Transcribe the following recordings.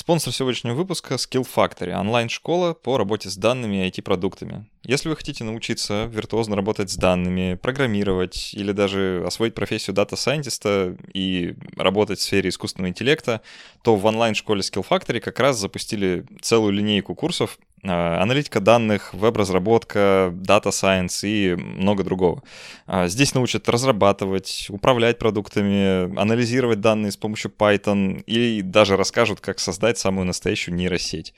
Спонсор сегодняшнего выпуска Skill Factory, онлайн-школа по работе с данными и IT-продуктами. Если вы хотите научиться виртуозно работать с данными, программировать или даже освоить профессию дата-сайентиста и работать в сфере искусственного интеллекта, то в онлайн-школе Skill Factory как раз запустили целую линейку курсов аналитика данных, веб-разработка, data science и много другого. А, здесь научат разрабатывать, управлять продуктами, анализировать данные с помощью Python и даже расскажут, как создать самую настоящую нейросеть.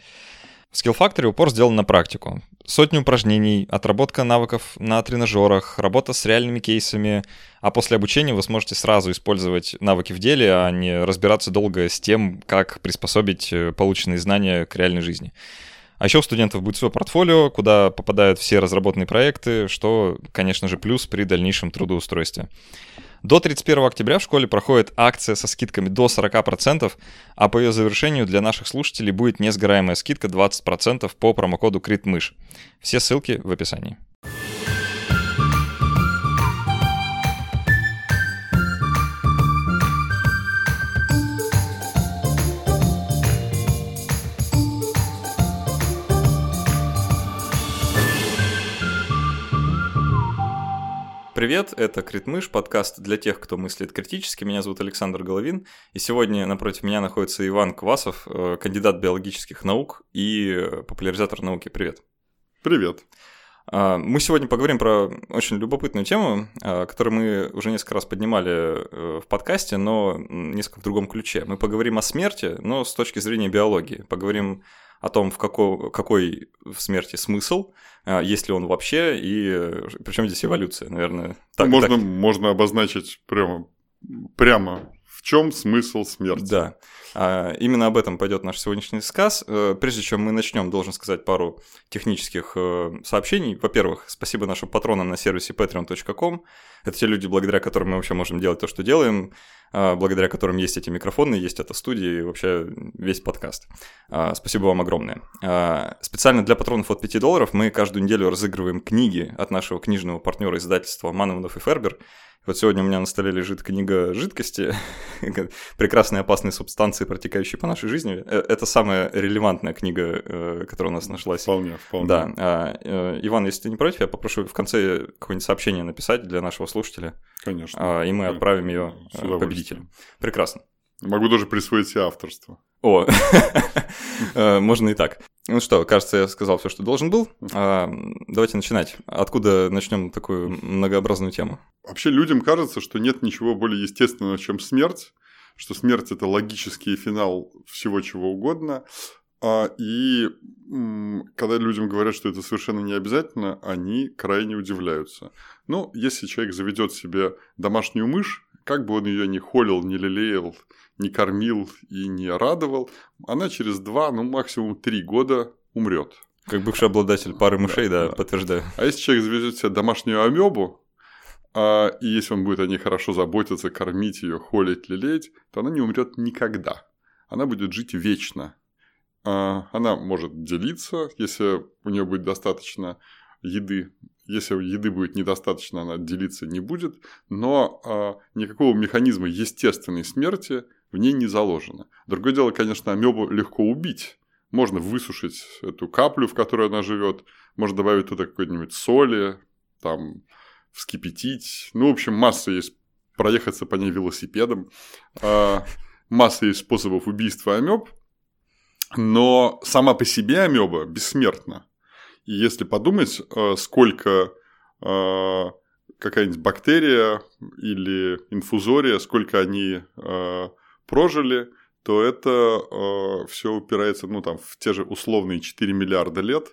В Skill Factory упор сделан на практику. Сотни упражнений, отработка навыков на тренажерах, работа с реальными кейсами, а после обучения вы сможете сразу использовать навыки в деле, а не разбираться долго с тем, как приспособить э, полученные знания к реальной жизни. А еще у студентов будет свое портфолио, куда попадают все разработанные проекты, что, конечно же, плюс при дальнейшем трудоустройстве. До 31 октября в школе проходит акция со скидками до 40%, а по ее завершению для наших слушателей будет несгораемая скидка 20% по промокоду CRITMыш. Все ссылки в описании. Привет, это Критмыш, подкаст для тех, кто мыслит критически. Меня зовут Александр Головин, и сегодня напротив меня находится Иван Квасов, э, кандидат биологических наук и э, популяризатор науки. Привет. Привет. А, мы сегодня поговорим про очень любопытную тему, а, которую мы уже несколько раз поднимали э, в подкасте, но несколько в другом ключе. Мы поговорим о смерти, но с точки зрения биологии. Поговорим о том, в какой, какой в смерти смысл, а, есть ли он вообще, и причем здесь эволюция, наверное. Так, можно, так. можно обозначить прямо, прямо в чем смысл смерти. Да. А, именно об этом пойдет наш сегодняшний сказ. Э, прежде чем мы начнем, должен сказать пару технических э, сообщений. Во-первых, спасибо нашим патронам на сервисе patreon.com. Это те люди, благодаря которым мы вообще можем делать то, что делаем. А, благодаря которым есть эти микрофоны, есть эта студия и вообще весь подкаст. Спасибо вам огромное. Специально для патронов от 5 долларов мы каждую неделю разыгрываем книги от нашего книжного партнера издательства Мановнов и Фербер. Вот сегодня у меня на столе лежит книга «Жидкости», прекрасные опасные субстанции, протекающие по нашей жизни. Э, это самая релевантная книга, э, которая у нас нашлась. Вполне, вполне. Да. Э, Иван, если ты не против, я попрошу в конце какое-нибудь сообщение написать для нашего слушателя. Конечно. И мы отправим ее победителю. Прекрасно. Могу даже присвоить себе авторство. О, можно и так. Ну что, кажется, я сказал все, что должен был. А, давайте начинать. Откуда начнем такую многообразную тему? Вообще людям кажется, что нет ничего более естественного, чем смерть, что смерть это логический финал всего чего угодно. А, и когда людям говорят, что это совершенно не обязательно, они крайне удивляются. Ну, если человек заведет себе домашнюю мышь, как бы он ее ни холил, не лелеял, не кормил и не радовал, она через два, ну максимум три года умрет. Как бывший обладатель пары мышей, да, да, да. подтверждаю. А если человек завезет себе домашнюю амебу, а, и если он будет о ней хорошо заботиться, кормить ее, холить, лелеять, то она не умрет никогда. Она будет жить вечно. А, она может делиться, если у нее будет достаточно еды. Если еды будет недостаточно, она делиться не будет. Но а, никакого механизма естественной смерти в ней не заложено. Другое дело, конечно, амебу легко убить. Можно высушить эту каплю, в которой она живет, можно добавить туда какой-нибудь соли, там, вскипятить. Ну, в общем, масса есть проехаться по ней велосипедом. А, масса есть способов убийства амеб, но сама по себе амеба бессмертна. И если подумать, а, сколько а, какая-нибудь бактерия или инфузория, сколько они прожили, то это э, все упирается ну, там, в те же условные 4 миллиарда лет,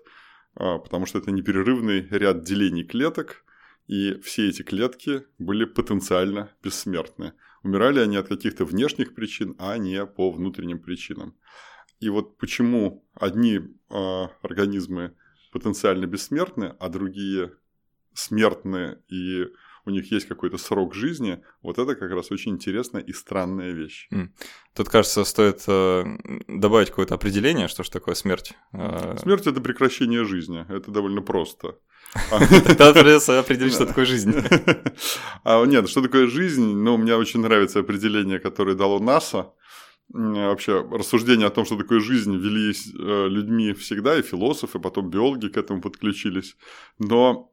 э, потому что это непрерывный ряд делений клеток, и все эти клетки были потенциально бессмертны. Умирали они от каких-то внешних причин, а не по внутренним причинам. И вот почему одни э, организмы потенциально бессмертны, а другие смертны и у них есть какой-то срок жизни, вот это как раз очень интересная и странная вещь. Тут, кажется, стоит э, добавить какое-то определение, что же такое смерть. Э, смерть – это прекращение жизни, это довольно просто. Тогда придется определить, что такое жизнь. А, нет, что такое жизнь? Ну, мне очень нравится определение, которое дало НАСА. вообще рассуждения о том, что такое жизнь, велись э, людьми всегда, и философы, потом биологи к этому подключились. Но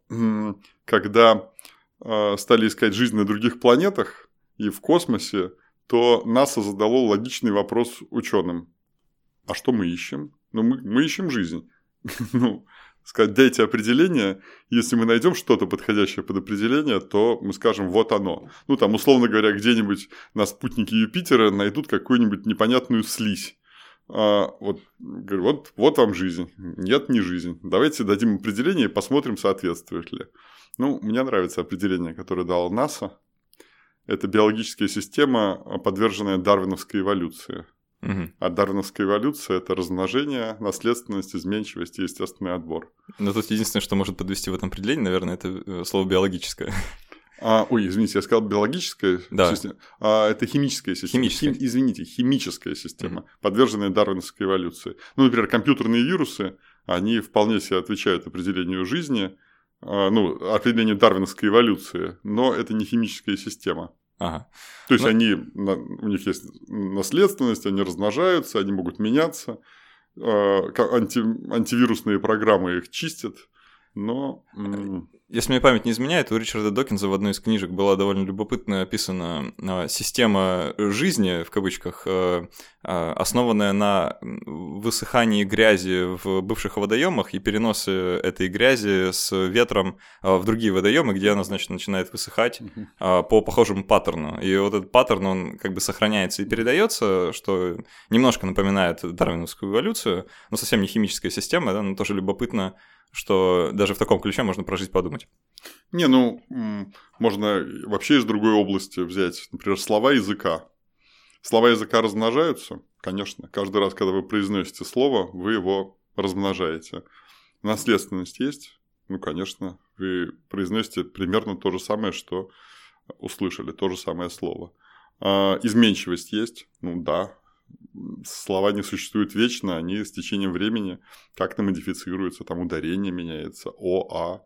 когда стали искать жизнь на других планетах и в космосе, то НАСА задало логичный вопрос ученым. А что мы ищем? Ну, мы, мы ищем жизнь. ну, сказать, дайте определение. Если мы найдем что-то подходящее под определение, то мы скажем, вот оно. Ну, там, условно говоря, где-нибудь на спутнике Юпитера найдут какую-нибудь непонятную слизь. А, вот, говорю, вот, вот вам жизнь. Нет, не жизнь. Давайте дадим определение и посмотрим, соответствует ли. Ну, мне нравится определение, которое дал НАСА. Это биологическая система, подверженная дарвиновской эволюции. Угу. А дарвиновская эволюция – это размножение, наследственность, изменчивость и естественный отбор. Но тут единственное, что может подвести в этом определении, наверное, это э, слово «биологическое». А, ой, извините, я сказал биологическая да. система. А, это химическая система. Химическая. Хим, извините, химическая система, mm подверженная дарвиновской эволюции. Ну, например, компьютерные вирусы, они вполне себе отвечают определению жизни, а, ну, определению дарвиновской эволюции, но это не химическая система. Ага. То есть Но... они, у них есть наследственность, они размножаются, они могут меняться, а, анти, антивирусные программы их чистят, но если мне память не изменяет, у Ричарда Докинза в одной из книжек была довольно любопытно описана а, система жизни, в кавычках, а, а, основанная на высыхании грязи в бывших водоемах и переносе этой грязи с ветром в другие водоемы, где она, значит, начинает высыхать по похожему паттерну. И вот этот паттерн, он как бы сохраняется и передается, что немножко напоминает дарвиновскую эволюцию, но совсем не химическая система, да, но тоже любопытно что даже в таком ключе можно прожить подумать. Не, ну, можно вообще из другой области взять, например, слова языка. Слова языка размножаются, конечно. Каждый раз, когда вы произносите слово, вы его размножаете. Наследственность есть? Ну, конечно. Вы произносите примерно то же самое, что услышали, то же самое слово. А, изменчивость есть? Ну, да, слова не существуют вечно, они с течением времени как-то модифицируются, там ударение меняется, о, а.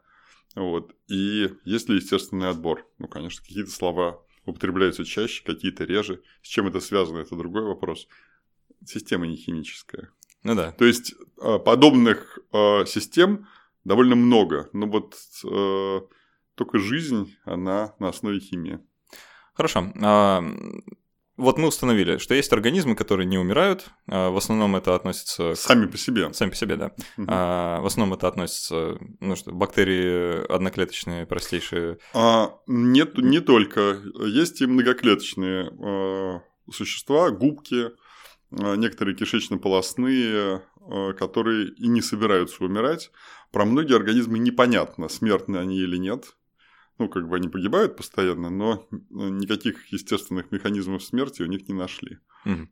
Вот. И есть ли естественный отбор? Ну, конечно, какие-то слова употребляются чаще, какие-то реже. С чем это связано, это другой вопрос. Система не химическая. Ну да. То есть а, подобных э, систем довольно много, но вот э, только жизнь, она на основе химии. Хорошо. Вот мы установили, что есть организмы, которые не умирают. А, в основном это относится... Сами по себе. Сами по себе, да. А, в основном это относится, ну что, бактерии одноклеточные, простейшие. А, нет, не только. Есть и многоклеточные а, существа, губки, а, некоторые кишечно-полостные, а, которые и не собираются умирать. Про многие организмы непонятно, смертны они или нет ну, как бы они погибают постоянно, но никаких естественных механизмов смерти у них не нашли. Угу.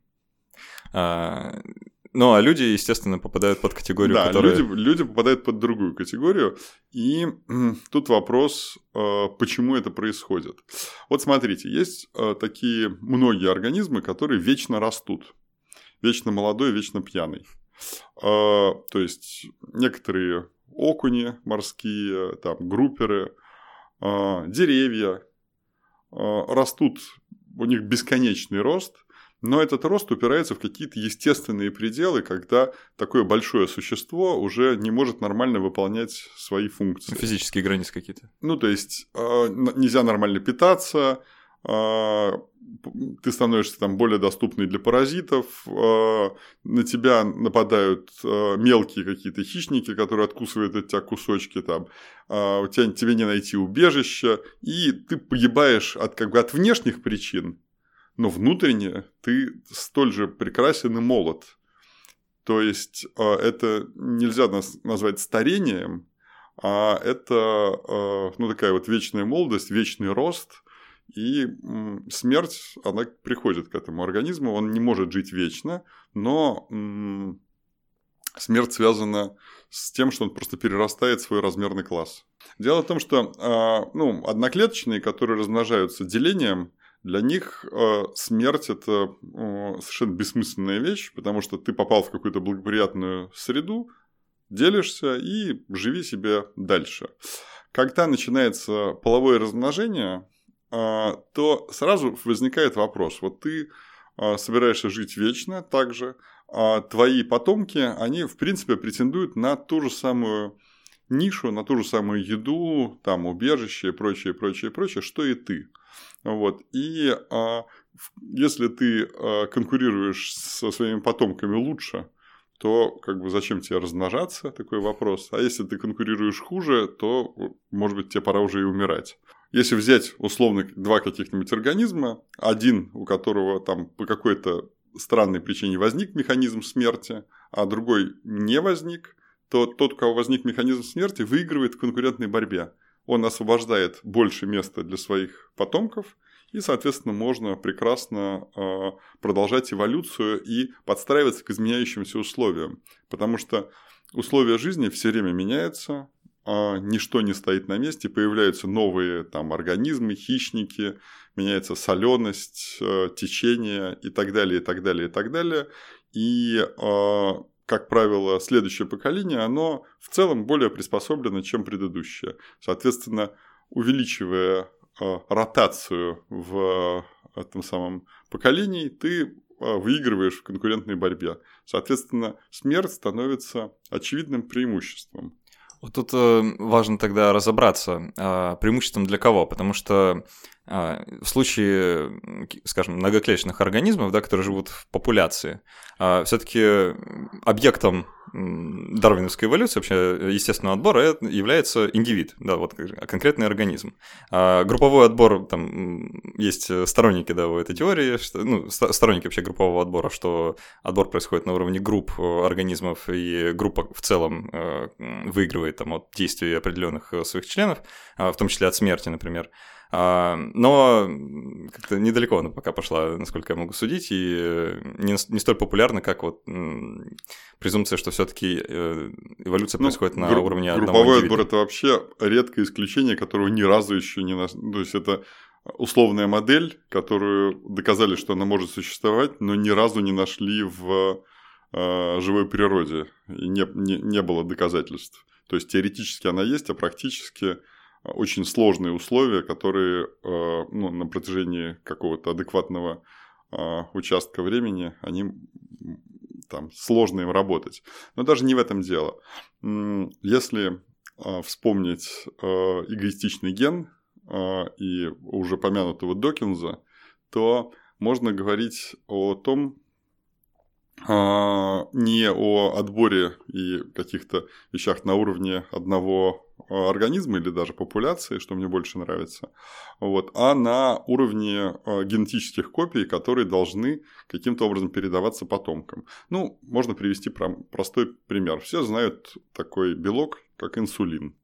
А, ну, а люди, естественно, попадают под категорию, да, которая... люди, люди попадают под другую категорию, и тут вопрос, а, почему это происходит. Вот смотрите, есть а, такие многие организмы, которые вечно растут. Вечно молодой, вечно пьяный. То есть некоторые окуни морские, там, групперы – деревья а, растут, у них бесконечный рост, но этот рост упирается в какие-то естественные пределы, когда такое большое существо уже не может нормально выполнять свои функции. Физические границы какие-то. Ну, то есть а, нельзя нормально питаться, ты становишься там более доступный для паразитов, на тебя нападают мелкие какие-то хищники, которые откусывают от тебя кусочки, там, у тебя, тебе не найти убежища, и ты погибаешь от, как бы, от внешних причин, но внутренне ты столь же прекрасен и молод. То есть это нельзя назвать старением, а это ну, такая вот вечная молодость, вечный рост – и смерть, она приходит к этому организму, он не может жить вечно, но смерть связана с тем, что он просто перерастает свой размерный класс. Дело в том, что а, ну, одноклеточные, которые размножаются делением, для них а, смерть это совершенно бессмысленная вещь, потому что ты попал в какую-то благоприятную среду, делишься и живи себе дальше. Когда начинается половое размножение, то сразу возникает вопрос. Вот ты а, собираешься жить вечно также, а твои потомки, они, в принципе, претендуют на ту же самую нишу, на ту же самую еду, там, убежище и прочее, прочее, прочее, что и ты. Вот. И а, если ты а, конкурируешь со своими потомками лучше, то как бы зачем тебе размножаться, такой вопрос. А если ты конкурируешь хуже, то, может быть, тебе пора уже и умирать. Если взять условно два каких-нибудь организма, один, у которого там по какой-то странной причине возник механизм смерти, а другой не возник, то тот, у кого возник механизм смерти, выигрывает в конкурентной борьбе. Он освобождает больше места для своих потомков, и, соответственно, можно прекрасно э, продолжать эволюцию и подстраиваться к изменяющимся условиям. Потому что условия жизни все время меняются, э, ничто не стоит на месте, появляются новые там, организмы, хищники, меняется соленость, э, течение и так далее, и так далее, и так далее. И как правило, следующее поколение, оно в целом более приспособлено, чем предыдущее. Соответственно, увеличивая э, ротацию в этом самом поколении, ты выигрываешь в конкурентной борьбе. Соответственно, смерть становится очевидным преимуществом. Вот тут э, важно тогда разобраться, преимуществом для кого, потому что а, в случае, скажем, многоклеточных организмов, да, которые живут в популяции, а, все-таки объектом дарвиновской эволюции, вообще естественного отбора, является индивид, да, вот конкретный организм. А групповой отбор, там есть сторонники да, у этой теории, что, ну, сторонники вообще группового отбора, что отбор происходит на уровне групп э, организмов, и группа в целом э, выигрывает там, от действий определенных э, своих членов, в том числе от смерти, например. А, но как-то недалеко она пока пошла, насколько я могу судить, и не, не столь популярна, как вот презумпция, что все-таки э, эволюция ну, происходит на гру- уровне одного Групповой отбор – это вообще редкое исключение, которого ни разу еще не... Нас... То есть, это условная модель, которую доказали, что она может существовать, но ни разу не нашли в э, живой природе, и не, не, не было доказательств. То есть, теоретически она есть, а практически очень сложные условия, которые э, ну, на протяжении какого-то адекватного э, участка времени, они там сложно им работать. Но даже не в этом дело. Если э, вспомнить эгоистичный ген и уже помянутого Докинза, то можно говорить о том, не о отборе и каких-то вещах на уровне одного организма или даже популяции, что мне больше нравится, вот, а на уровне э, генетических копий, которые должны каким-то образом передаваться потомкам. Ну, можно привести простой пример. Все знают такой белок, как инсулин.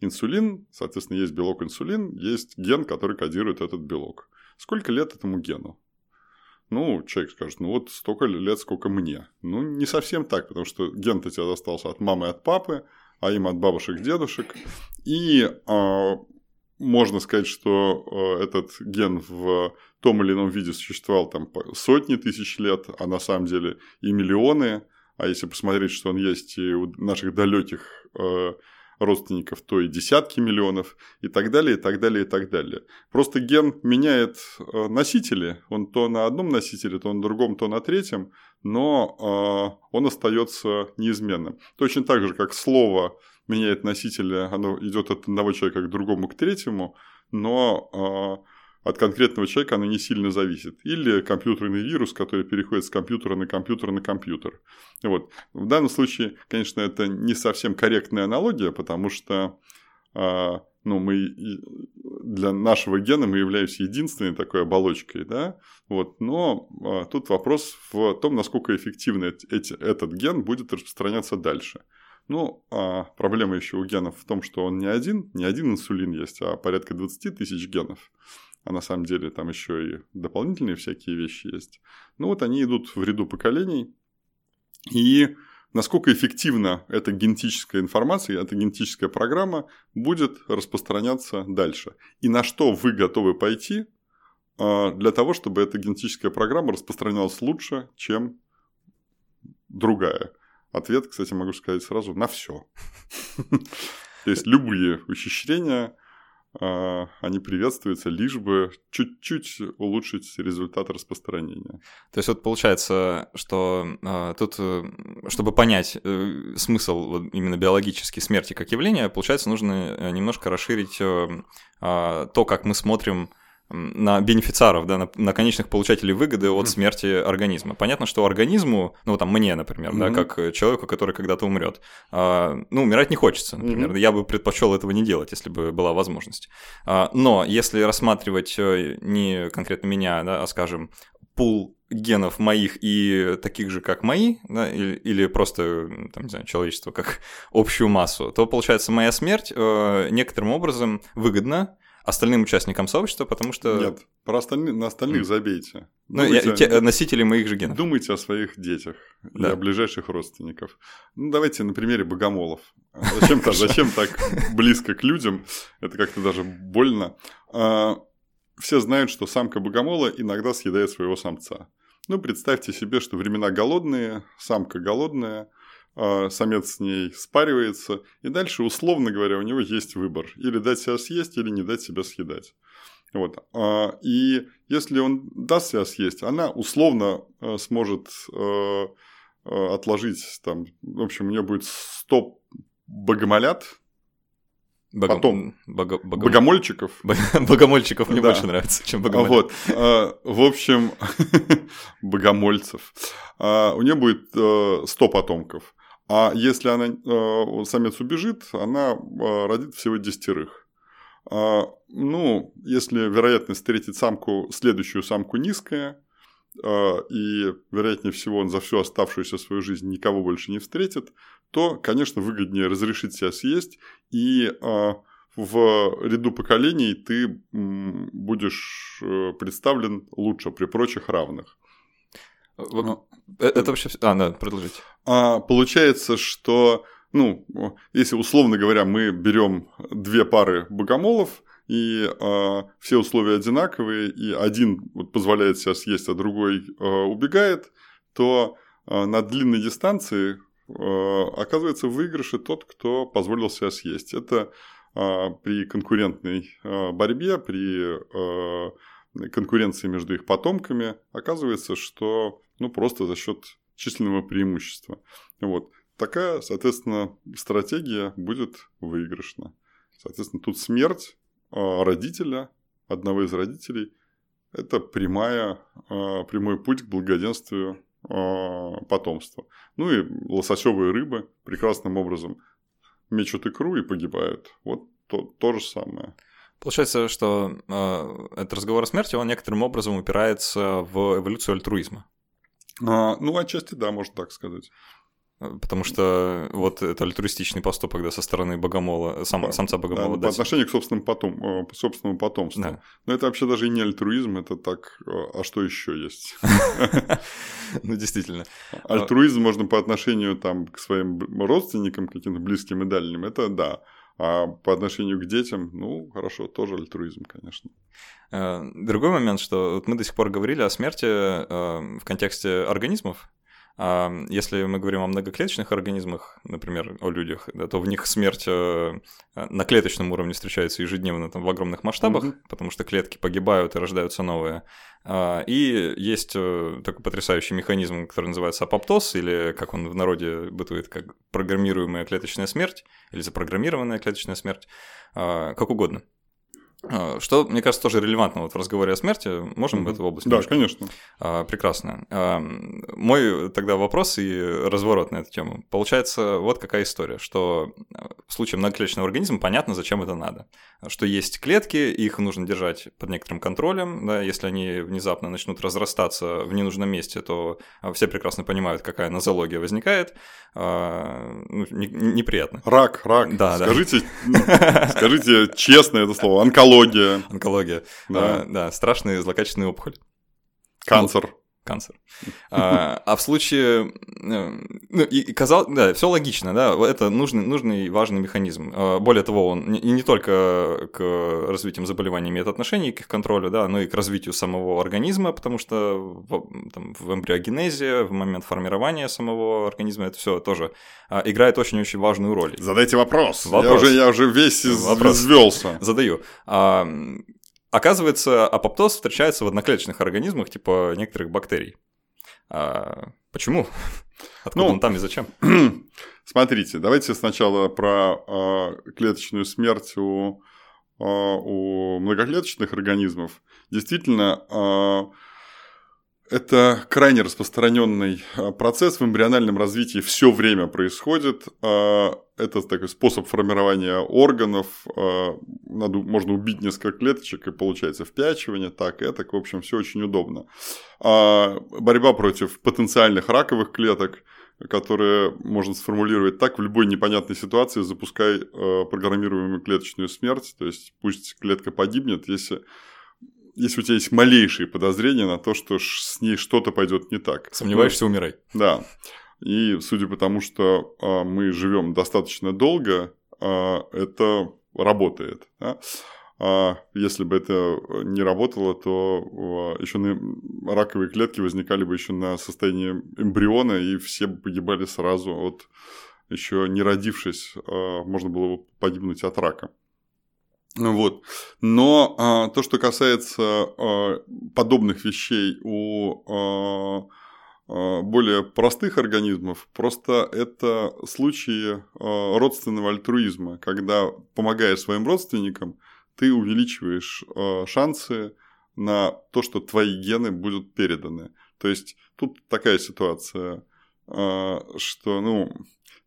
Инсулин, соответственно, есть белок инсулин, есть ген, который кодирует этот белок. Сколько лет этому гену? Ну, человек скажет, ну вот столько лет, сколько мне. Ну, не совсем так, потому что ген-то тебя достался от мамы и от папы, а им от бабушек, дедушек. И э, можно сказать, что э, этот ген в том или ином виде существовал там сотни тысяч лет, а на самом деле и миллионы. А если посмотреть, что он есть и у наших далеких э, родственников, то и десятки миллионов, и так далее, и так далее, и так далее. Просто ген меняет э, носители, он то на одном носителе, то на другом, то на третьем, но э, он остается неизменным. Точно так же, как слово меняет носителя, оно идет от одного человека к другому, к третьему, но э, от конкретного человека оно не сильно зависит. Или компьютерный вирус, который переходит с компьютера на компьютер на компьютер. Вот. В данном случае, конечно, это не совсем корректная аналогия, потому что ну, мы для нашего гена мы являемся единственной такой оболочкой, да, вот, но а, тут вопрос в том, насколько эффективно эти, этот ген будет распространяться дальше. Ну, а проблема еще у генов в том, что он не один, не один инсулин есть, а порядка 20 тысяч генов. А на самом деле там еще и дополнительные всякие вещи есть. Ну вот они идут в ряду поколений, и насколько эффективно эта генетическая информация, эта генетическая программа будет распространяться дальше. И на что вы готовы пойти а, для того, чтобы эта генетическая программа распространялась лучше, чем другая. Ответ, кстати, могу сказать сразу, на все. То есть любые ухищрения они приветствуются, лишь бы чуть-чуть улучшить результат распространения. То есть вот получается, что э, тут, чтобы понять э, смысл вот, именно биологической смерти как явления, получается, нужно э, немножко расширить э, э, то, как мы смотрим на бенефициаров, да, на, на конечных получателей выгоды от смерти организма. Понятно, что организму, ну, там, мне, например, mm-hmm. да, как человеку, который когда-то умрет, а, ну, умирать не хочется, например. Mm-hmm. Я бы предпочел этого не делать, если бы была возможность. А, но если рассматривать э, не конкретно меня, да, а, скажем, пул генов моих и таких же, как мои, да, или, или просто, там, не знаю, человечество как общую массу, то, получается, моя смерть э, некоторым образом выгодна остальным участникам сообщества, потому что... Нет, про остальных, на остальных забейте. Ну, думайте, я, те, носители моих же генов. Думайте о своих детях да. и о ближайших родственников. Ну, давайте на примере богомолов. Зачем, -то, зачем так близко к людям? Это как-то даже больно. А, все знают, что самка богомола иногда съедает своего самца. Ну, представьте себе, что времена голодные, самка голодная – а, самец с ней спаривается, и дальше, условно говоря, у него есть выбор. Или дать себя съесть, или не дать себя съедать. Вот. А, и если он даст себя съесть, она условно а, сможет отложить там, в общем, у нее будет 100 богомолят, Бого... Потом бого... Бого... богомольчиков. Богомольчиков мне да. больше нравится, чем богомольцев. Вот, в общем, богомольцев. у нее будет 100 потомков. А если она, э, самец убежит, она э, родит всего десятерых. А, ну, если вероятность встретить самку, следующую самку низкая, э, и, вероятнее всего, он за всю оставшуюся свою жизнь никого больше не встретит, то, конечно, выгоднее разрешить себя съесть, и в ряду поколений ты будешь представлен лучше при прочих равных. Ну, э, это вообще... А, да, продолжите. А, получается, что, ну, если условно говоря, мы берем две пары богомолов, и а, все условия одинаковые, и один вот, позволяет себя съесть, а другой а, убегает, то а, на длинной дистанции а, оказывается в выигрыше тот, кто позволил себя съесть. Это а, при конкурентной а, борьбе, при а, конкуренции между их потомками, оказывается, что ну, просто за счет численного преимущества. Вот. Такая, соответственно, стратегия будет выигрышна. Соответственно, тут смерть а, родителя, одного из родителей, это прямая, а, прямой путь к благоденствию а, потомства. Ну и лососевые рыбы прекрасным образом мечут икру и погибают. Вот то, то же самое. Получается, что э, этот разговор о смерти, он некоторым образом упирается в эволюцию альтруизма. А, ну, отчасти да, можно так сказать. Потому что вот это альтруистичный поступок да, со стороны богомола, сам, да, самца богомола. Да, по отношению к собственному, потом, э, собственному потомству. Да. Но это вообще даже и не альтруизм, это так, э, а что еще есть? Ну, действительно. Альтруизм можно по отношению там, к своим родственникам, каким-то близким и дальним, это да. А по отношению к детям, ну, хорошо, тоже альтруизм, конечно. Э, другой момент, что вот мы до сих пор говорили о смерти э, в контексте организмов, если мы говорим о многоклеточных организмах, например, о людях, да, то в них смерть э, на клеточном уровне встречается ежедневно там, в огромных масштабах, mm-hmm. потому что клетки погибают и рождаются новые. А, и есть э, такой потрясающий механизм, который называется апоптоз, или как он в народе бытует, как программируемая клеточная смерть, или запрограммированная клеточная смерть, а, как угодно. А, что, мне кажется, тоже релевантно вот в разговоре о смерти. Можем mm-hmm. в эту область? Да, немножко? конечно. А, прекрасно. А, мой тогда вопрос и разворот на эту тему. Получается, вот какая история, что в случае многоклеточного организма понятно, зачем это надо. Что есть клетки, их нужно держать под некоторым контролем. Да, если они внезапно начнут разрастаться в ненужном месте, то все прекрасно понимают, какая нозология возникает. А, ну, неприятно. Рак, рак. Да, скажите, да. скажите честно это слово. Онкология Онкология. Онкология. Да, а, да страшные злокачественные опухоли. Канцер. Канцер. А, а в случае, э, Ну, и, и казалось, да, все логично, да, это нужный, нужный важный механизм. А, более того, он не, не только к развитию заболеваний имеет отношение, к их контролю, да, но и к развитию самого организма, потому что в, там, в эмбриогенезе, в момент формирования самого организма это все тоже а, играет очень-очень важную роль. Задайте вопрос. вопрос. Я, уже, я уже весь извелся. Задаю. А, оказывается, апоптоз встречается в одноклеточных организмах, типа некоторых бактерий. А, почему? Откуда ну, он там и зачем? Смотрите, давайте сначала про э, клеточную смерть у, э, у многоклеточных организмов. Действительно, э, это крайне распространенный а, процесс в эмбриональном развитии все время происходит. А, это такой способ формирования органов. А, надо, можно убить несколько клеточек, и получается впячивание, так, это, в общем, все очень удобно. Борьба против потенциальных раковых клеток, которые можно сформулировать так в любой непонятной ситуации, запускай программируемую клеточную смерть, то есть пусть клетка погибнет, если если у тебя есть малейшие подозрения на то, что с ней что-то пойдет не так. Сомневаешься, умирай. Да. И судя по тому, что а, мы живем достаточно долго, а, это работает. Да? А если бы это не работало, то а, еще на раковые клетки возникали бы еще на состоянии эмбриона, и все бы погибали сразу от еще не родившись, можно было бы погибнуть от рака. Вот. Но а, то, что касается а, подобных вещей у а, а, более простых организмов, просто это случаи а, родственного альтруизма, когда, помогая своим родственникам, ты увеличиваешь а, шансы на то, что твои гены будут переданы. То есть тут такая ситуация, что, ну,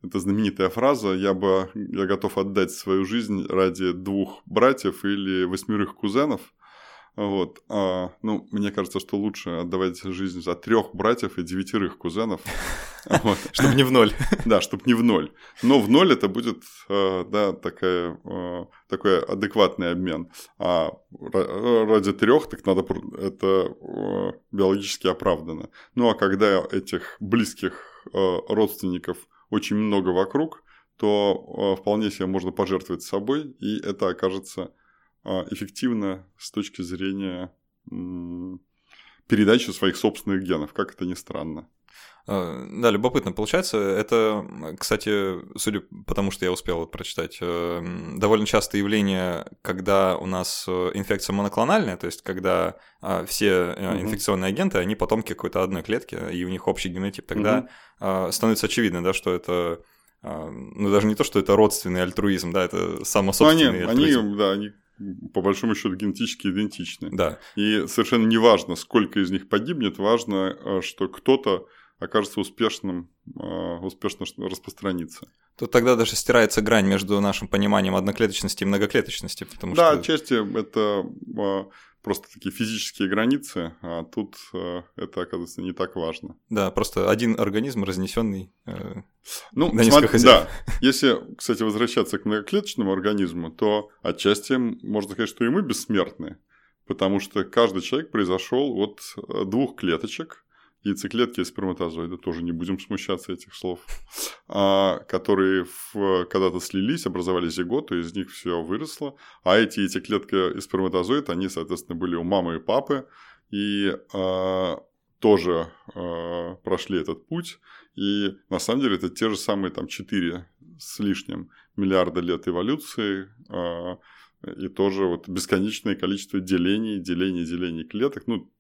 это знаменитая фраза «я бы я готов отдать свою жизнь ради двух братьев или восьмерых кузенов». Вот. А, ну, мне кажется, что лучше отдавать жизнь за трех братьев и девятерых кузенов. Чтобы не в ноль. Да, чтобы не в ноль. Но в ноль это будет, а, да, такая, а, такой адекватный обмен. А ради трех, так надо, это а, биологически оправдано. Ну, а когда этих близких родственников очень много вокруг, то вполне себе можно пожертвовать собой, и это окажется эффективно с точки зрения передачи своих собственных генов, как это ни странно. Э, да, любопытно получается. Это, кстати, судя по тому, что я успел прочитать, довольно частое явление, когда у нас инфекция моноклональная, то есть когда все угу. инфекционные агенты, они потомки какой-то одной клетки, и у них общий генотип, тогда угу а, становится очевидно, да, что это а, ну, даже не то, что это родственный альтруизм, да, это самособственный ну, они, альтруизм. Они, да, они по большому счету генетически идентичны. Да. И совершенно не важно, сколько из них погибнет, важно, а, что кто-то окажется успешным, успешно распространится. Тут тогда даже стирается грань между нашим пониманием одноклеточности и многоклеточности, потому да, что... Да, отчасти это просто такие физические границы, а тут э, это, оказывается, не так важно. Да, просто один организм разнесенный э, ну, на несколько хозяев. Да, если, кстати, возвращаться к многоклеточному организму, то отчасти можно сказать, что и мы бессмертны, потому что каждый человек произошел от э, двух клеточек, яйцеклетки и сперматозоиды, тоже не будем смущаться этих слов, а, которые когда-то слились, образовали зиготу, из них все выросло, а эти яйцеклетки и сперматозоид, они, соответственно, были у мамы и папы, и а, тоже а, прошли этот путь, и на самом деле это те же самые там 4 с лишним миллиарда лет эволюции, а, и тоже вот бесконечное количество делений, делений, делений клеток. Ну,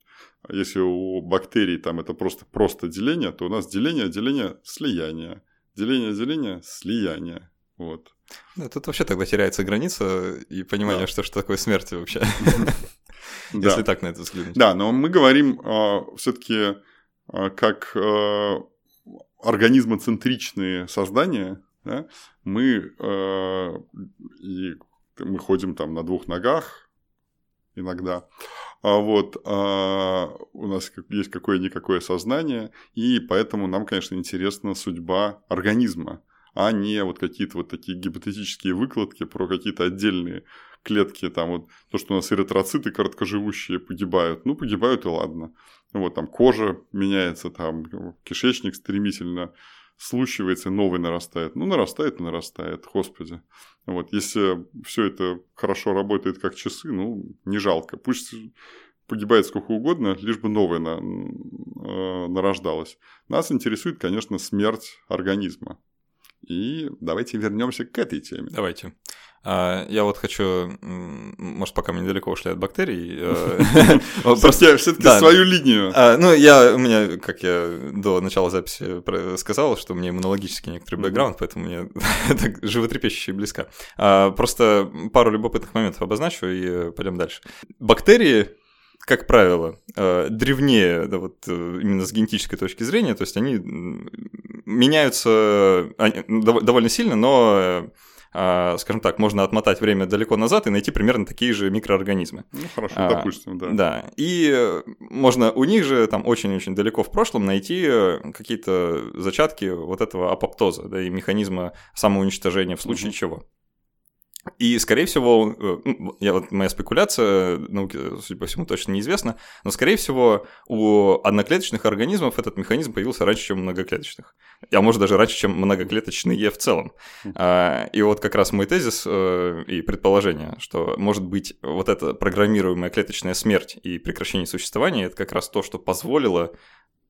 если у бактерий там это просто, просто деление, то у нас деление, деление, слияние. Деление, деление, слияние. Вот. Да, тут вообще тогда теряется граница и понимание, да. что, что такое смерть вообще. Если так на это взглянуть. Да, но мы говорим а, все-таки а, как а, организмоцентричные создания. Мы, и мы ходим там на двух ногах иногда. А вот а, у нас есть какое-никакое сознание, и поэтому нам, конечно, интересна судьба организма, а не вот какие-то вот такие гипотетические выкладки про какие-то отдельные клетки, там вот то, что у нас эритроциты короткоживущие погибают, ну, погибают и ладно. Вот там кожа меняется, там кишечник стремительно случивается, новый нарастает. Ну, нарастает нарастает, господи. Вот, если все это хорошо работает как часы, ну, не жалко. Пусть погибает сколько угодно, лишь бы новое на, э, нарождалось. Нас интересует, конечно, смерть организма. И давайте вернемся к этой теме. Давайте. А, я вот хочу, может, пока мы недалеко ушли от бактерий. Э, все-таки свою линию. А, ну, я у меня, как я до начала записи сказал, что мне иммунологический некоторый бэкграунд, поэтому мне это животрепещуще близко. А, просто пару любопытных моментов обозначу и пойдем дальше. Бактерии как правило, э, древнее да, вот, э, именно с генетической точки зрения, то есть они меняются довольно сильно, но э, скажем так, можно отмотать время далеко назад и найти примерно такие же микроорганизмы. Ну, хорошо, а, допустим, да. Да, и можно у них же там очень-очень далеко в прошлом найти какие-то зачатки вот этого апоптоза, да, и механизма самоуничтожения в случае угу. чего. И, скорее всего, э, ну, я вот моя спекуляция, науке, судя по всему, точно неизвестна, но, скорее всего, у одноклеточных организмов этот механизм появился раньше, чем у многоклеточных. А может, даже раньше, чем многоклеточные в целом. А, и вот как раз мой тезис э, и предположение, что, может быть, вот эта программируемая клеточная смерть и прекращение существования – это как раз то, что позволило Э,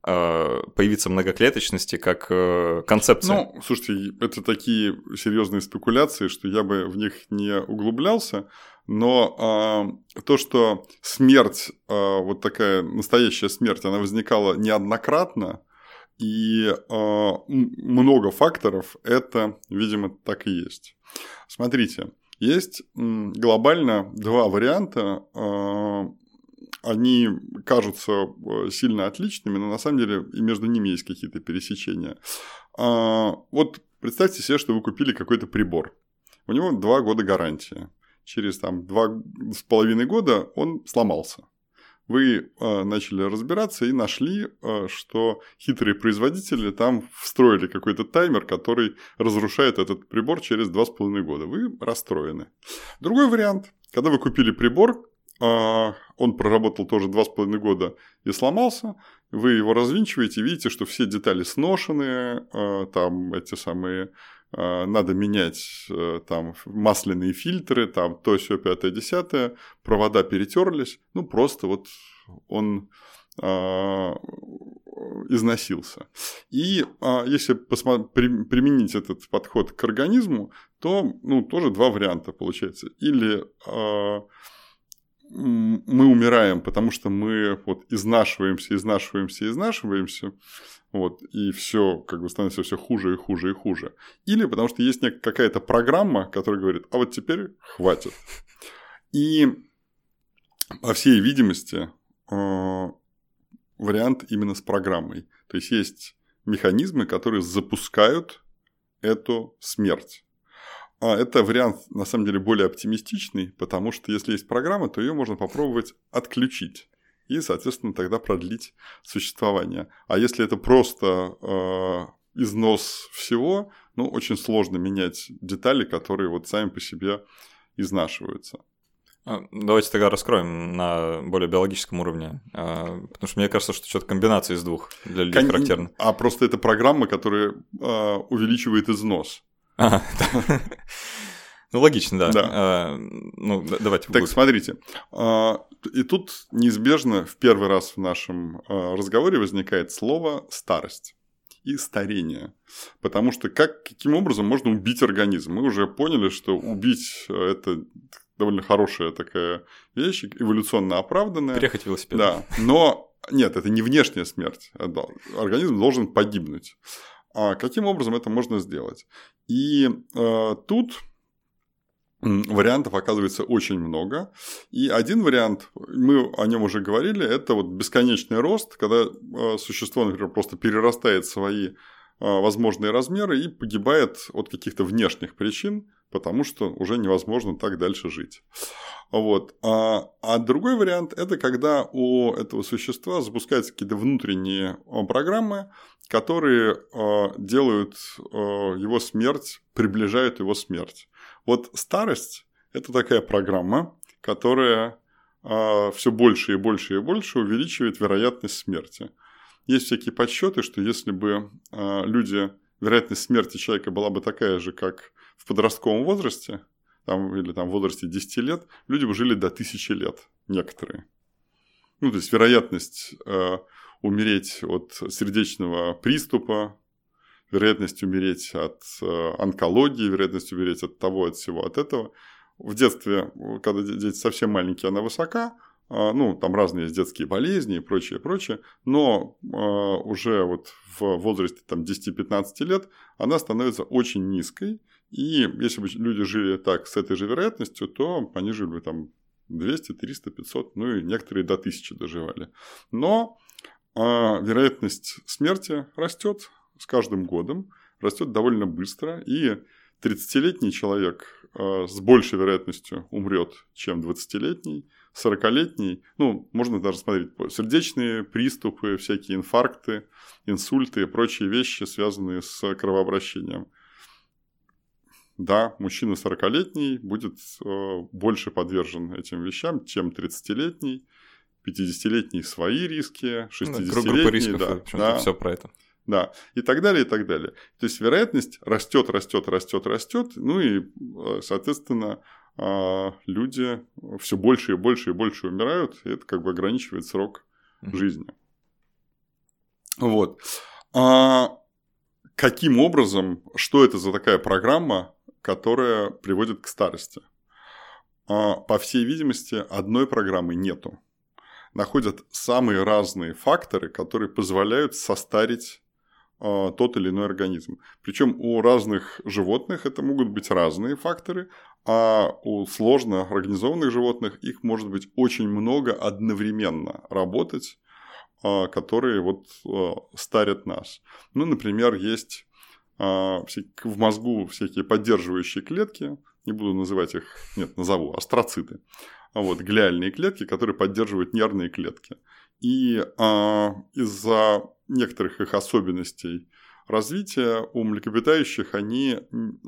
появиться многоклеточности как э, концепция. Ну, слушайте, это такие серьезные спекуляции, что я бы в них не углублялся. Но э, то, что смерть, э, вот такая настоящая смерть, она возникала неоднократно, и э, много факторов, это, видимо, так и есть. Смотрите, есть глобально два варианта э, они кажутся э, сильно отличными, но на самом деле и между ними есть какие-то пересечения. А, вот представьте себе, что вы купили какой-то прибор. У него два года гарантии. Через там два с половиной года он сломался. Вы э, начали разбираться и нашли, э, что хитрые производители там встроили какой-то таймер, который разрушает этот прибор через два с половиной года. Вы расстроены. Другой вариант. Когда вы купили прибор, он проработал тоже два с половиной года и сломался, вы его развинчиваете, видите, что все детали сношены, а, там эти самые а, надо менять э, там масляные фильтры, там то, все, пятое, десятое, провода перетерлись, ну просто вот он износился. И если применить этот подход к организму, то ну, тоже два варианта получается. Или мы умираем, потому что мы вот изнашиваемся, изнашиваемся, изнашиваемся, вот, и все как бы становится все хуже и хуже и хуже. Или потому что есть какая-то программа, которая говорит, а вот теперь хватит. И по всей видимости, э, вариант именно с программой. То есть есть механизмы, которые запускают эту смерть. А это вариант, на самом деле, более оптимистичный, потому что если есть программа, то ее можно попробовать отключить и, соответственно, тогда продлить существование. А если это просто э, износ всего, ну, очень сложно менять детали, которые вот сами по себе изнашиваются. А, давайте тогда раскроем на более биологическом уровне, а, потому что мне кажется, что что-то комбинация из двух для людей Кон... характерно. А просто это программа, которая э, увеличивает износ. Ну, логично, да. да. А, ну, давайте. Так, смотрите. А, и тут неизбежно в первый раз в нашем а, разговоре возникает слово «старость» и старение. Потому что как, каким образом можно убить организм? Мы уже поняли, что убить а, это довольно хорошая такая вещь, эволюционно оправданная. Переехать велосипед. Да, но нет, это не внешняя смерть. Организм должен погибнуть. А каким образом это можно сделать? И э, тут вариантов оказывается очень много. И один вариант, мы о нем уже говорили, это вот бесконечный рост, когда э, существо, например, просто перерастает свои э, возможные размеры и погибает от каких-то внешних причин, потому что уже невозможно так дальше жить. Вот. А, а другой вариант – это когда у этого существа запускаются какие-то внутренние а, программы, которые э, делают э, его смерть, приближают его смерть. Вот старость – это такая программа, которая а, все больше и больше и больше увеличивает вероятность смерти. Есть всякие подсчеты, что если бы а, люди, вероятность смерти человека была бы такая же, как в подростковом возрасте, там, или там в возрасте 10 лет, люди бы жили до тысячи лет, некоторые. Ну, то есть вероятность умереть от сердечного приступа, вероятность умереть от э, онкологии, вероятность умереть от того, от всего, от этого. В детстве, когда дети совсем маленькие, она высока, а, ну, там разные детские болезни и прочее, прочее, но э, уже вот в возрасте там 10-15 лет она становится очень низкой, и если бы люди жили так с этой же вероятностью, то они жили бы там 200, 300, 500, ну и некоторые до 1000 доживали. Но э, вероятность смерти растет с каждым годом, растет довольно быстро, и 30-летний человек э, с большей вероятностью умрет, чем 20-летний, 40-летний, ну, можно даже смотреть сердечные приступы, всякие инфаркты, инсульты и прочие вещи, связанные с кровообращением. Да, мужчина 40-летний будет э, больше подвержен этим вещам, чем 30-летний, 50-летний свои риски, 60-летний, ну, да, да. все про это. Да, и так далее, и так далее. То есть вероятность растет, растет, растет, растет, ну и, э, соответственно, а, люди все больше и больше и больше умирают, и это как бы ограничивает срок жизни. Вот. А каким образом, что это за такая программа, которая приводит к старости? А, по всей видимости, одной программы нету. Находят самые разные факторы, которые позволяют состарить а, тот или иной организм. Причем у разных животных это могут быть разные факторы, а у сложно организованных животных их может быть очень много одновременно работать, а, которые вот а, старят нас. Ну, например, есть в мозгу всякие поддерживающие клетки, не буду называть их, нет, назову, астроциты. Вот, глиальные клетки, которые поддерживают нервные клетки. И а, из-за некоторых их особенностей развития у млекопитающих они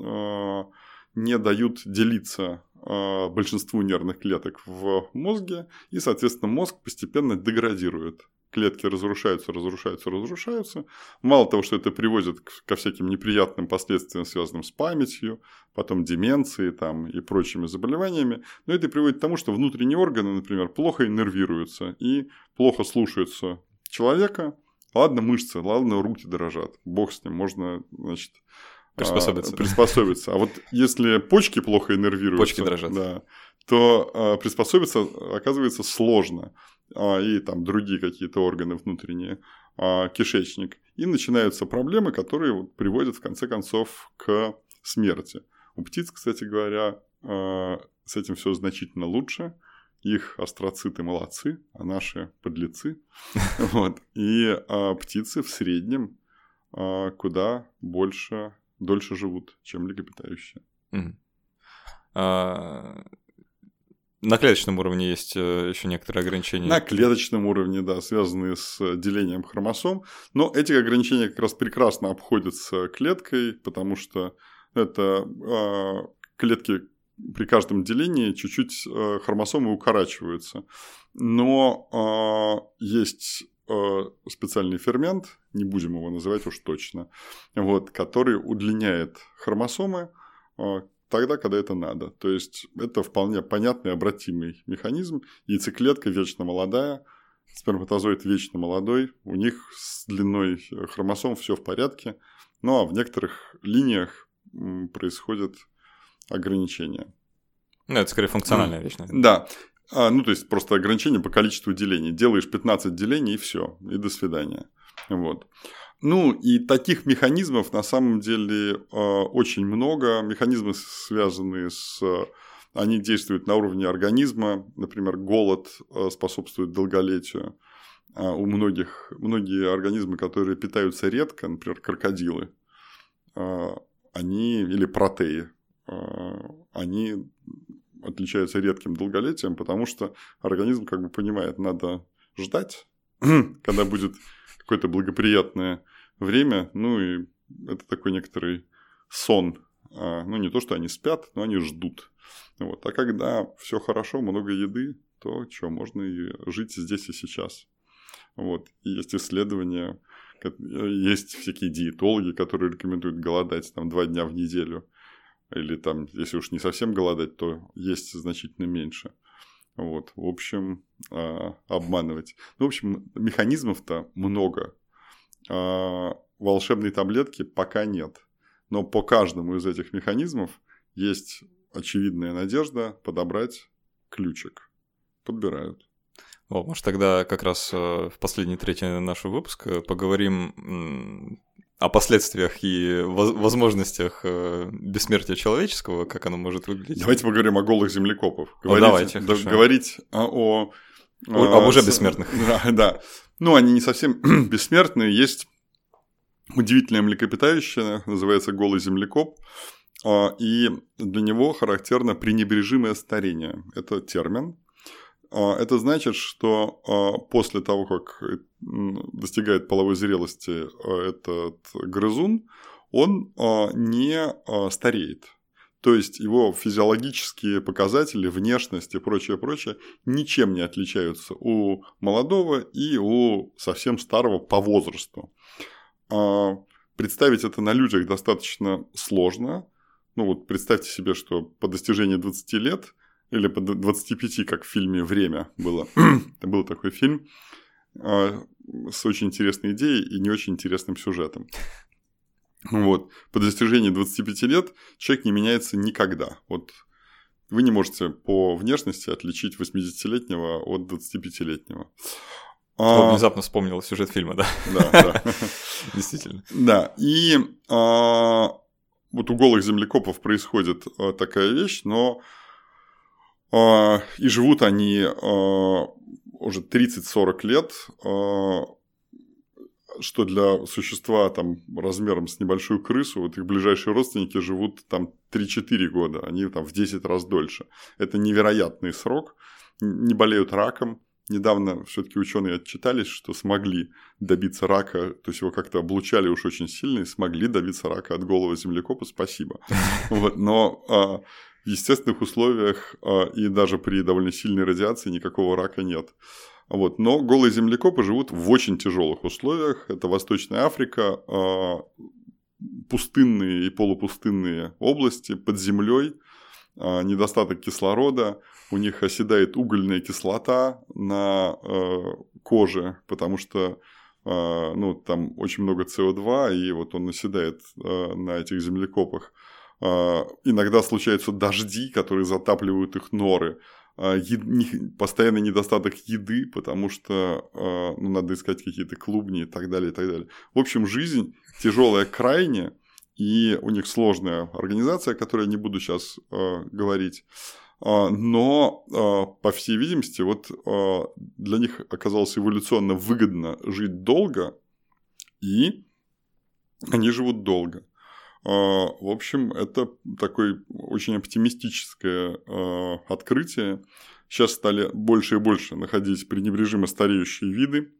а, не дают делиться а, большинству нервных клеток в мозге, и, соответственно, мозг постепенно деградирует. Клетки разрушаются, разрушаются, разрушаются. Мало того, что это приводит ко всяким неприятным последствиям, связанным с памятью, потом деменцией там, и прочими заболеваниями, но это приводит к тому, что внутренние органы, например, плохо иннервируются и плохо слушаются человека. Ладно, мышцы, ладно, руки дрожат. Бог с ним, можно, значит, Приспособиться. А, приспособиться. А вот если почки плохо иннервируются, почки дрожат. Да, то а, приспособиться оказывается сложно. А, и там другие какие-то органы внутренние, а, кишечник. И начинаются проблемы, которые вот, приводят в конце концов к смерти. У птиц, кстати говоря, а, с этим все значительно лучше. Их астроциты молодцы, а наши подлецы. Вот. И а, птицы в среднем а, куда больше дольше живут, чем млекопитающие. Угу. А, на клеточном уровне есть э, еще некоторые ограничения. На клеточном уровне, да, связанные с делением хромосом. Но эти ограничения как раз прекрасно обходятся клеткой, потому что это э, клетки при каждом делении чуть-чуть э, хромосомы укорачиваются. Но э, есть Э, специальный фермент, не будем его называть уж точно, вот, который удлиняет хромосомы э, тогда, когда это надо. То есть это вполне понятный обратимый механизм. Яйцеклетка вечно молодая, сперматозоид вечно молодой, у них с длиной хромосом все в порядке. Ну а в некоторых линиях происходят ограничения. Ну, это скорее функциональная вещь. Наверное. Да. А, ну, то есть просто ограничение по количеству делений. Делаешь 15 делений и все, и до свидания. Вот. Ну, и таких механизмов на самом деле э, очень много. Механизмы, связанные с... Они действуют на уровне организма. Например, голод э, способствует долголетию. А у многих, многие организмы, которые питаются редко, например, крокодилы, э, они, или протеи, они отличаются редким долголетием, потому что организм как бы понимает, надо ждать, когда будет какое-то благоприятное время, ну и это такой некоторый сон. А, ну, не то, что они спят, но они ждут. Вот. А когда все хорошо, много еды, то что, можно и жить здесь и сейчас. Вот. И есть исследования, есть всякие диетологи, которые рекомендуют голодать там два дня в неделю. Или там, если уж не совсем голодать, то есть значительно меньше. Вот, в общем, а, обманывать. Ну, в общем, механизмов-то много. А, волшебной таблетки пока нет. Но по каждому из этих механизмов есть очевидная надежда подобрать ключик. Подбирают. О, может, тогда как раз э, в последней трети нашего выпуска поговорим о последствиях и возможностях э, бессмертия человеческого, как оно может выглядеть. Давайте поговорим о голых землекопов. Говорить, о, давайте, да, говорить о... о об уже бессмертных. Да, да. Ну, они не совсем бессмертные. Есть удивительное млекопитающее, называется голый землекоп. А, и для него характерно пренебрежимое старение. Это термин. А, это значит, что а, после того, как достигает половой зрелости этот грызун, он не стареет. То есть его физиологические показатели, внешность и прочее, прочее ничем не отличаются у молодого и у совсем старого по возрасту. Представить это на людях достаточно сложно, ну вот представьте себе, что по достижении 20 лет или по 25, как в фильме «Время» было. Был такой фильм а, с очень интересной идеей и не очень интересным сюжетом. Вот. По достижении 25 лет человек не меняется никогда. Вот вы не можете по внешности отличить 80-летнего от 25-летнего. А... Внезапно вспомнил сюжет фильма, да? Да, да. Действительно. Да. И а, вот у голых землекопов происходит э, такая вещь, но и живут они э, уже 30-40 лет, что для существа там размером с небольшую крысу, вот их ближайшие родственники живут там 3-4 года, они там в 10 раз дольше. Это невероятный срок, не болеют раком, недавно все-таки ученые отчитались, что смогли добиться рака, то есть его как-то облучали уж очень сильно и смогли добиться рака от голого землекопа, спасибо. Вот, но а, в естественных условиях а, и даже при довольно сильной радиации никакого рака нет. Вот. Но голые землекопы живут в очень тяжелых условиях. Это Восточная Африка, а, пустынные и полупустынные области под землей, а, недостаток кислорода, у них оседает угольная кислота на коже, потому что ну, там очень много СО2, и вот он оседает на этих землекопах. Э, иногда случаются дожди, которые затапливают их норы. Ед... постоянный недостаток еды, потому что э, ну, надо искать какие-то клубни и так далее, и так далее. В общем, жизнь тяжелая крайне, и у них сложная организация, о которой я не буду сейчас говорить. А, но, а, по всей видимости, вот а, для них оказалось эволюционно выгодно жить долго, и они живут долго. В общем, это такое очень оптимистическое открытие. Сейчас стали больше и больше находить пренебрежимо стареющие виды,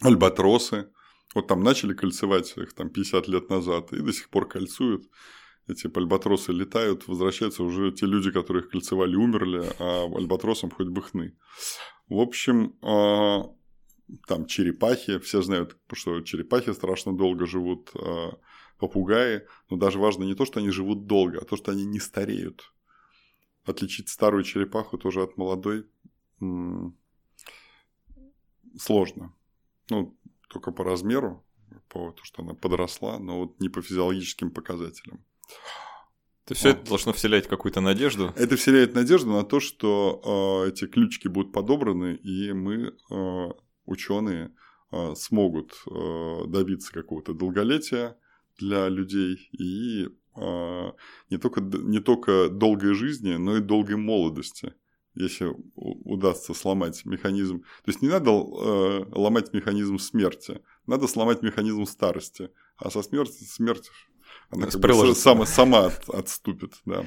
альбатросы. Вот там начали кольцевать их там 50 лет назад и до сих пор кольцуют эти альбатросы летают, возвращаются уже те люди, которые их кольцевали, умерли, а альбатросам хоть бы хны. В общем, а, там черепахи, все знают, что черепахи страшно долго живут, а, попугаи, но даже важно не то, что они живут долго, а то, что они не стареют. Отличить старую черепаху тоже от молодой сложно. Ну, только по размеру, по то, что она подросла, но вот не по физиологическим показателям. То есть все это должно вселять какую-то надежду? Это вселяет надежду на то, что э, эти ключики будут подобраны, и мы, э, ученые, э, смогут э, добиться какого-то долголетия для людей и э, не, только, не только долгой жизни, но и долгой молодости если удастся сломать механизм. То есть не надо э, ломать механизм смерти, надо сломать механизм старости. А со смертью смерть она как бы сама, сама от, отступит, да.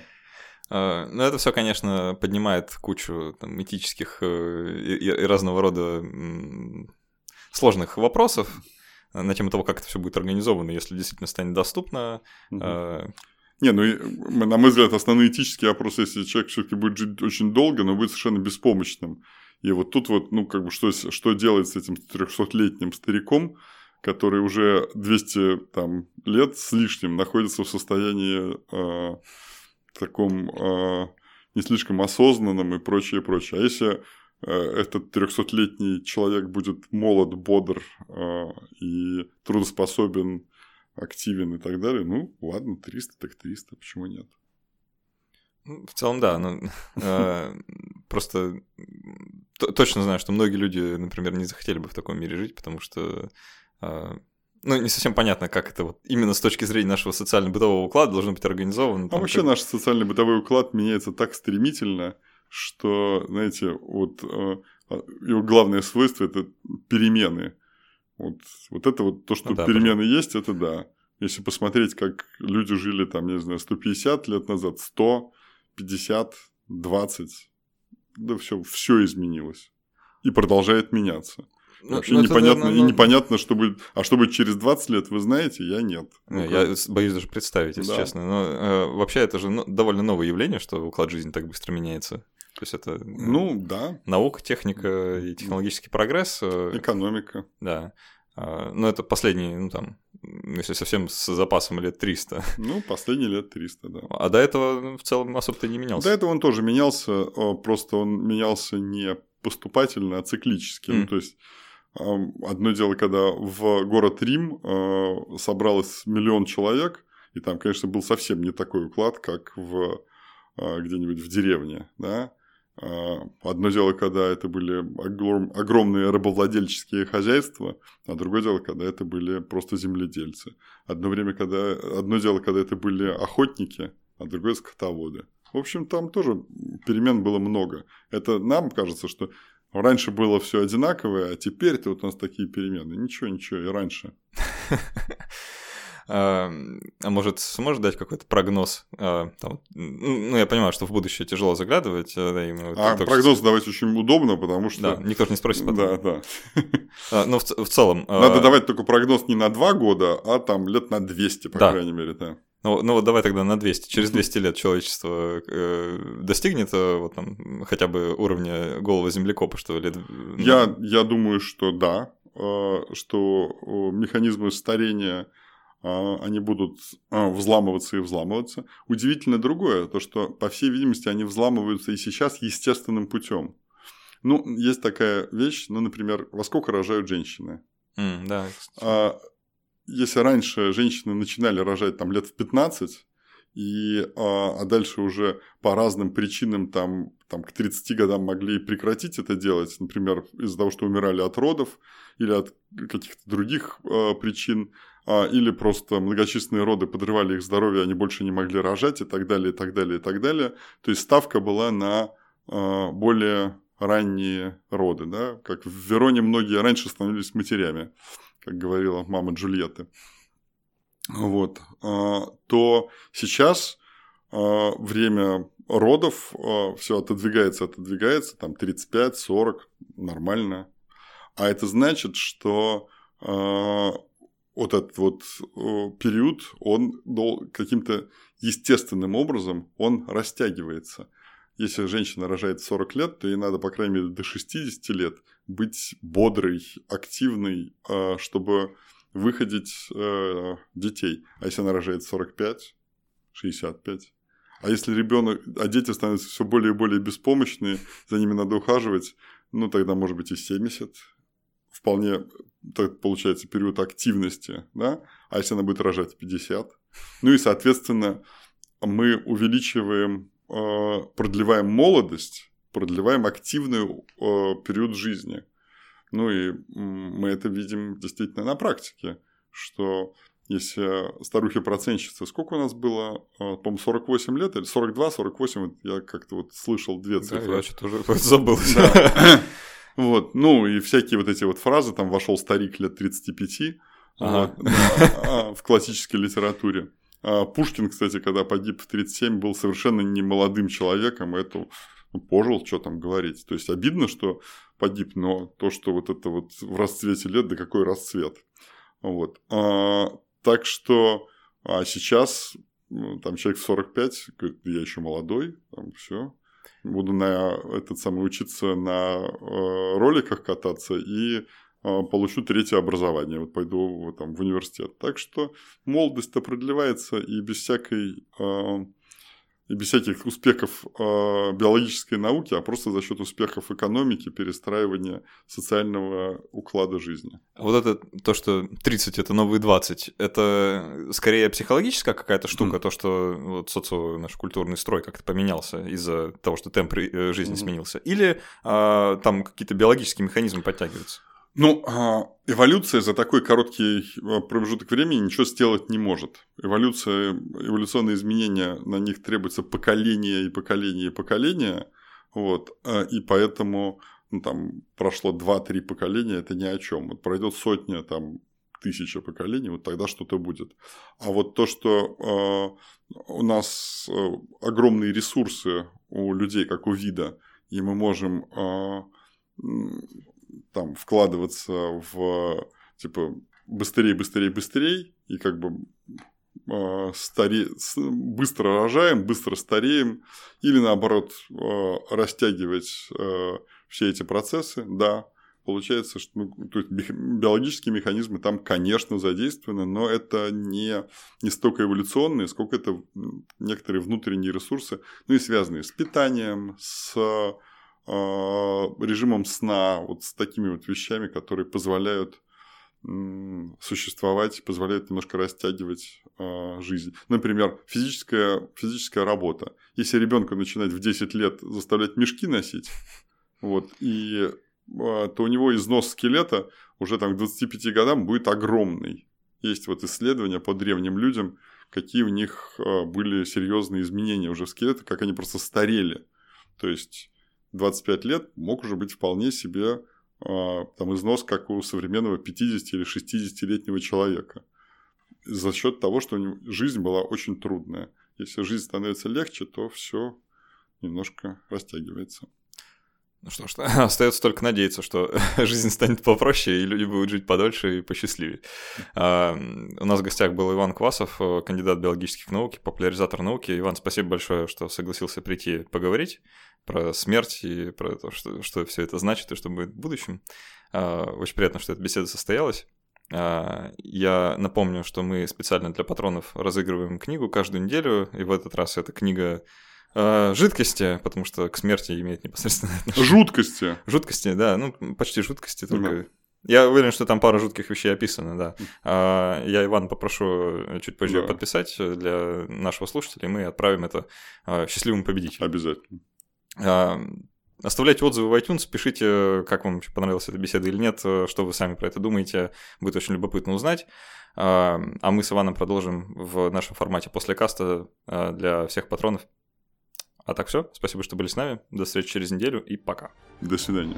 А, ну, это все, конечно, поднимает кучу там, этических э, и, и разного рода сложных вопросов на тему того, как это все будет организовано, если действительно станет доступно. Угу. Не, ну, на мой взгляд, основной этический вопрос, если человек все-таки будет жить очень долго, но будет совершенно беспомощным. И вот тут вот, ну, как бы, что, что делать с этим 300-летним стариком, который уже 200 там, лет с лишним находится в состоянии э, таком э, не слишком осознанном и прочее, прочее. А если этот 300-летний человек будет молод, бодр э, и трудоспособен, активен и так далее, ну, ладно, 300 так 300, почему нет? Ну, в целом, да. Но, э, просто точно знаю, что многие люди, например, не захотели бы в таком мире жить, потому что э, ну, не совсем понятно, как это вот именно с точки зрения нашего социально-бытового уклада должно быть организовано. А вообще как... наш социально-бытовой уклад меняется так стремительно, что, знаете, вот э, его главное свойство – это перемены. Вот, вот это вот то, что ну, да, перемены пожалуйста. есть, это да. Если посмотреть, как люди жили там, не знаю, 150 лет назад, 100, 50, 20, да все, все изменилось. И продолжает меняться. Ну, Вообще ну, непонятно, это, ну, и непонятно, что будет. А что будет через 20 лет, вы знаете, я нет. Ну, я боюсь даже представить, если да. честно. Но э, вообще это же ну, довольно новое явление, что уклад жизни так быстро меняется. То есть это ну, да. наука, техника и технологический прогресс. Э, Экономика. Да. А, но это последние, ну там, если совсем с запасом лет 300. Ну, последние лет 300, да. А до этого ну, в целом особо-то не менялся. До этого он тоже менялся, просто он менялся не поступательно, а циклически. Mm. Ну, то есть Одно дело, когда в город Рим э, собралось миллион человек, и там, конечно, был совсем не такой уклад, как в, где-нибудь в деревне. Да? А, одно дело, когда это были огром, огромные рабовладельческие хозяйства, а другое дело, когда это были просто земледельцы. Одно, время, когда, одно дело, когда это были охотники, а другое – скотоводы. В общем, там тоже перемен было много. Это нам кажется, что Раньше было все одинаковое, а теперь-то вот у нас такие перемены. Ничего, ничего, и раньше. А, а может, сможешь дать какой-то прогноз? А, ну, я понимаю, что в будущее тяжело заглядывать. А, а прогноз давать очень удобно, потому что... Да, никто же не спросит потом. Да, да. Но ну, в целом... Надо давать только прогноз не на два года, а там лет на 200, по крайней мере, да. Ну, ну вот давай тогда на 200. Через 200 лет человечество э, достигнет э, вот, там, хотя бы уровня голого землекопа, что ли? Я, я думаю, что да, э, что механизмы старения они будут э, взламываться и взламываться. Удивительно другое, то что, по всей видимости, они взламываются и сейчас естественным путем. Ну, есть такая вещь, ну, например, во сколько рожают женщины? Mm, да. А, если раньше женщины начинали рожать там лет в 15, и, а, а дальше уже по разным причинам там, там к 30 годам могли прекратить это делать, например, из-за того, что умирали от родов или от каких-то других а, причин, а, или просто многочисленные роды подрывали их здоровье, они больше не могли рожать и так далее, и так далее, и так далее. То есть ставка была на а, более ранние роды, да, как в Вероне многие раньше становились матерями как говорила мама Джульетты, вот, а, то сейчас а, время родов а, все отодвигается, отодвигается, там 35-40, нормально. А это значит, что вот этот вот период, он каким-то естественным образом, он растягивается. Если женщина рожает 40 лет, то ей надо, по крайней мере, до 60 лет быть бодрой, активной, а, чтобы выходить э, детей. А если она рожает 45, 65? А если ребенок, а дети становятся все более и более беспомощные, за ними надо ухаживать, ну тогда может быть и 70. Вполне так получается период активности, да? А если она будет рожать 50? Ну и, соответственно, мы увеличиваем, э, продлеваем молодость, продлеваем активный э, период жизни. Ну и мы это видим действительно на практике, что если старухи-процентщицы, сколько у нас было, э, по-моему, 48 лет или 42, 48, я как-то вот слышал две цифры. Да, я что-то уже забыл. Вот, ну и всякие вот эти вот фразы, там вошел старик лет 35 ага. вот, а, в классической литературе. А Пушкин, кстати, когда погиб в 37, был совершенно не молодым человеком, это ну, пожил, что там говорить. То есть обидно, что погиб, но то, что вот это вот в расцвете лет, да какой расцвет. Вот. А, так что а сейчас ну, там человек в 45, говорит, я еще молодой, там все. Буду на этот самый учиться на э, роликах кататься и э, получу третье образование. Вот пойду там, в университет. Так что молодость-то продлевается и без всякой э, и без всяких успехов э, биологической науки, а просто за счет успехов экономики, перестраивания социального уклада жизни. Вот это то, что 30 это новые 20, это скорее психологическая какая-то штука, mm. то, что вот социо наш культурный строй как-то поменялся из-за того, что темп э, жизни mm-hmm. сменился, или э, там какие-то биологические механизмы подтягиваются? Ну, а, эволюция за такой короткий а, промежуток времени ничего сделать не может. Эволюция, эволюционные изменения, на них требуется поколение и поколение и поколение. Вот, а, и поэтому ну, там прошло 2-3 поколения, это ни о чем. Вот пройдет сотня, там, тысяча поколений, вот тогда что-то будет. А вот то, что э, у нас огромные ресурсы у людей, как у вида, и мы можем э, там вкладываться в типа быстрее, быстрее, быстрее, и как бы э, старе... быстро рожаем, быстро стареем, или наоборот э, растягивать э, все эти процессы, да, получается, что ну, то есть биологические механизмы там, конечно, задействованы, но это не, не столько эволюционные, сколько это некоторые внутренние ресурсы, ну и связанные с питанием, с а, режимом сна, вот с такими вот вещами, которые позволяют существовать, позволяют немножко растягивать э, жизнь. Например, физическая, физическая работа. Если ребенка начинать в 10 лет заставлять мешки носить, вот, и, э, то у него износ скелета уже там к 25 годам будет огромный. Есть вот исследования по древним людям, какие у них э, были серьезные изменения уже в скелете, как они просто старели. То есть 25 лет мог уже быть вполне себе а, там, износ, как у современного 50 или 60-летнего человека. За счет того, что жизнь была очень трудная. Если жизнь становится легче, то все немножко растягивается. Ну что ж, остается только надеяться, что жизнь станет попроще, и люди будут жить подольше и посчастливее. А, у нас в гостях был Иван Квасов, кандидат биологических наук, популяризатор науки. Иван, спасибо большое, что согласился прийти поговорить про смерть и про то, что, что все это значит и что будет в будущем. А, очень приятно, что эта беседа состоялась. А, я напомню, что мы специально для патронов разыгрываем книгу каждую неделю, и в этот раз эта книга Э, жидкости, потому что к смерти имеет непосредственное отношение. Жуткости. Жуткости, да, ну почти жуткости, только... Да. Я уверен, что там пара жутких вещей описано, да. А, я Иван попрошу чуть позже да. подписать для нашего слушателя, и мы отправим это а, счастливому победителю. Обязательно. А, оставляйте отзывы в iTunes, пишите, как вам понравилась эта беседа или нет, что вы сами про это думаете, будет очень любопытно узнать. А мы с Иваном продолжим в нашем формате после каста для всех патронов. А так все. Спасибо, что были с нами. До встречи через неделю и пока. До свидания.